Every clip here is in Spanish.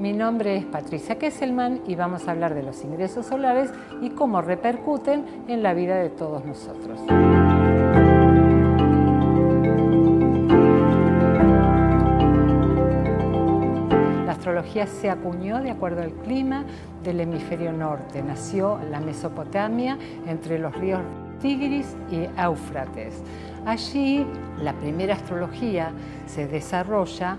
Mi nombre es Patricia Kesselman y vamos a hablar de los ingresos solares y cómo repercuten en la vida de todos nosotros. La astrología se acuñó de acuerdo al clima del hemisferio norte. Nació la Mesopotamia entre los ríos Tigris y Éufrates. Allí la primera astrología se desarrolla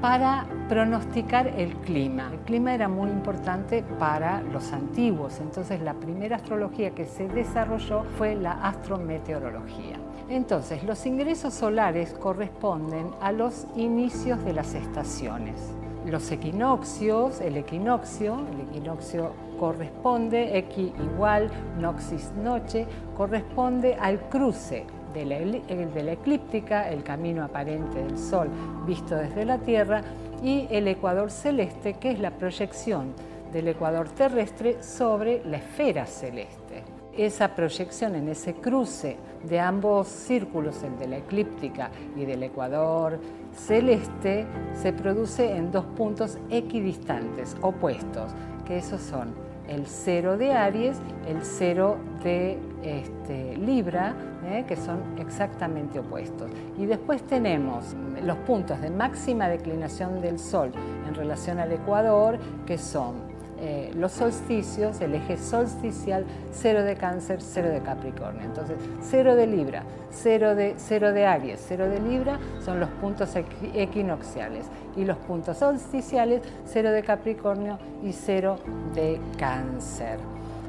para pronosticar el clima. El clima era muy importante para los antiguos, entonces la primera astrología que se desarrolló fue la astrometeorología. Entonces, los ingresos solares corresponden a los inicios de las estaciones. Los equinoccios, el equinoccio, el equinoccio corresponde, equi igual, noxis noche, corresponde al cruce de la, eclíptica, el camino aparente del Sol visto desde la Tierra, y el ecuador celeste, que es la proyección del ecuador terrestre sobre la esfera celeste. Esa proyección en ese cruce de ambos círculos, el de la eclíptica y del ecuador celeste, se produce en dos puntos equidistantes, opuestos, que esos son el cero de Aries, el cero de este, Libra, ¿eh? que son exactamente opuestos. Y después tenemos los puntos de máxima declinación del Sol en relación al Ecuador, que son eh, los solsticios, el eje solsticial, cero de cáncer, cero de Capricornio. Entonces, cero de Libra, cero de, cero de Aries, cero de Libra son los puntos equinocciales y los puntos solsticiales, cero de Capricornio y cero de Cáncer.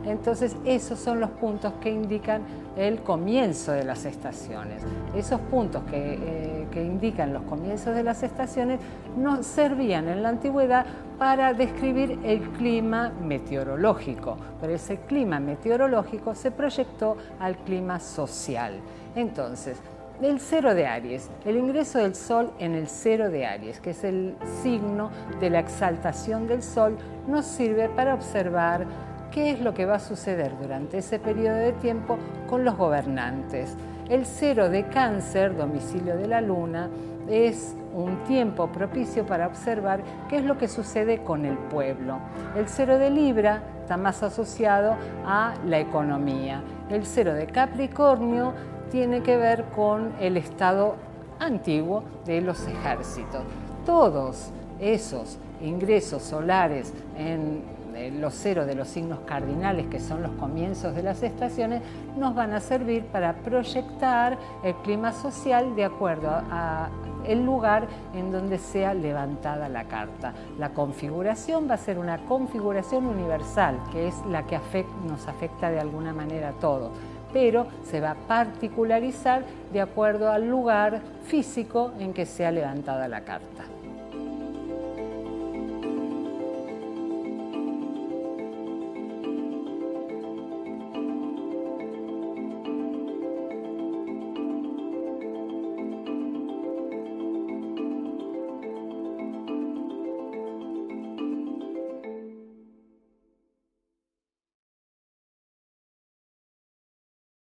Entonces, esos son los puntos que indican el comienzo de las estaciones. Esos puntos que, eh, indican los comienzos de las estaciones nos servían en la antigüedad para describir el clima meteorológico, pero ese clima meteorológico se proyectó al clima social. Entonces, el cero de Aries, el ingreso del Sol en el cero de Aries, que es el signo de la exaltación del Sol, nos sirve para observar qué es lo que va a suceder durante ese periodo de tiempo con los gobernantes. El cero de cáncer, domicilio de la luna, es un tiempo propicio para observar qué es lo que sucede con el pueblo. El cero de Libra está más asociado a la economía. El cero de Capricornio tiene que ver con el estado antiguo de los ejércitos. Todos esos ingresos solares en los cero de los signos cardinales, que son los comienzos de las estaciones, nos van a servir para proyectar el clima social de acuerdo a, el lugar en donde sea levantada la carta. La configuración va a ser una configuración universal, que es la que nos afecta de alguna manera a todo, pero se va a particularizar de acuerdo al lugar físico en que sea levantada la carta.